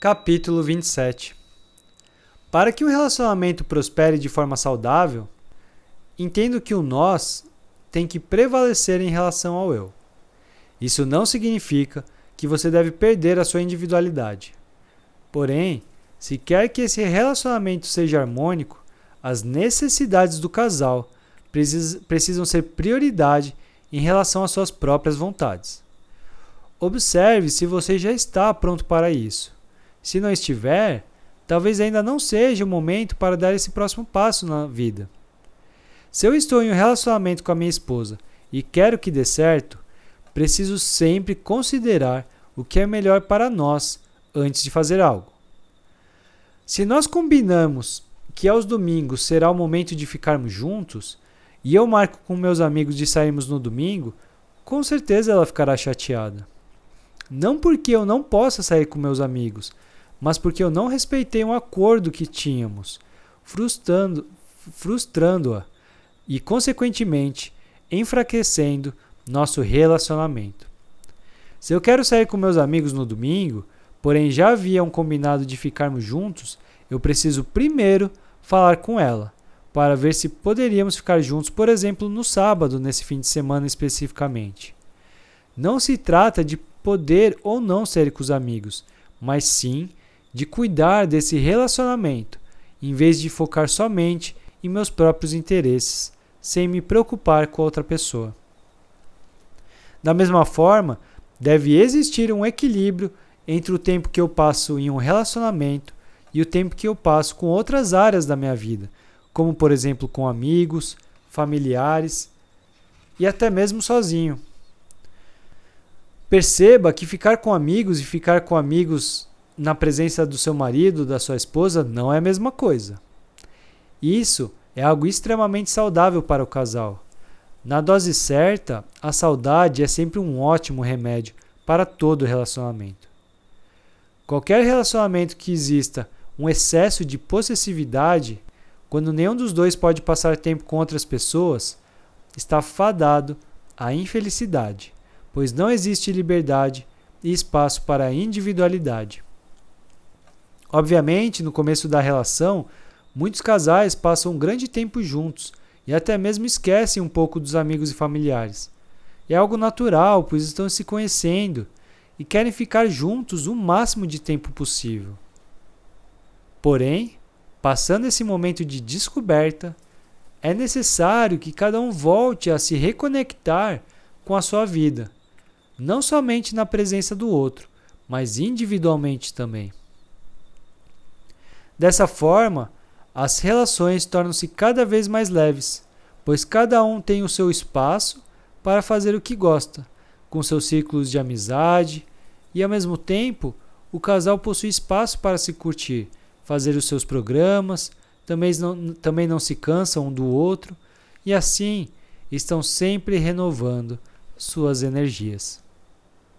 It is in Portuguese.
Capítulo 27 Para que um relacionamento prospere de forma saudável, entendo que o nós tem que prevalecer em relação ao eu. Isso não significa que você deve perder a sua individualidade. Porém, se quer que esse relacionamento seja harmônico, as necessidades do casal precisam ser prioridade em relação às suas próprias vontades. Observe se você já está pronto para isso. Se não estiver, talvez ainda não seja o momento para dar esse próximo passo na vida. Se eu estou em um relacionamento com a minha esposa e quero que dê certo, preciso sempre considerar o que é melhor para nós antes de fazer algo. Se nós combinamos que aos domingos será o momento de ficarmos juntos, e eu marco com meus amigos de sairmos no domingo, com certeza ela ficará chateada. Não porque eu não possa sair com meus amigos, mas porque eu não respeitei um acordo que tínhamos, frustrando, frustrando-a e, consequentemente, enfraquecendo nosso relacionamento. Se eu quero sair com meus amigos no domingo, porém já haviam combinado de ficarmos juntos, eu preciso primeiro falar com ela, para ver se poderíamos ficar juntos, por exemplo, no sábado, nesse fim de semana especificamente. Não se trata de poder ou não ser com os amigos, mas sim de cuidar desse relacionamento, em vez de focar somente em meus próprios interesses, sem me preocupar com outra pessoa. Da mesma forma, deve existir um equilíbrio entre o tempo que eu passo em um relacionamento e o tempo que eu passo com outras áreas da minha vida, como por exemplo com amigos, familiares e até mesmo sozinho. Perceba que ficar com amigos e ficar com amigos na presença do seu marido, da sua esposa, não é a mesma coisa. Isso é algo extremamente saudável para o casal. Na dose certa, a saudade é sempre um ótimo remédio para todo relacionamento. Qualquer relacionamento que exista um excesso de possessividade, quando nenhum dos dois pode passar tempo com outras pessoas, está fadado à infelicidade pois não existe liberdade e espaço para a individualidade. Obviamente, no começo da relação, muitos casais passam um grande tempo juntos e até mesmo esquecem um pouco dos amigos e familiares. É algo natural, pois estão se conhecendo e querem ficar juntos o máximo de tempo possível. Porém, passando esse momento de descoberta, é necessário que cada um volte a se reconectar com a sua vida não somente na presença do outro, mas individualmente também. Dessa forma, as relações tornam-se cada vez mais leves, pois cada um tem o seu espaço para fazer o que gosta, com seus círculos de amizade, e ao mesmo tempo, o casal possui espaço para se curtir, fazer os seus programas, também não, também não se cansam um do outro, e assim estão sempre renovando suas energias.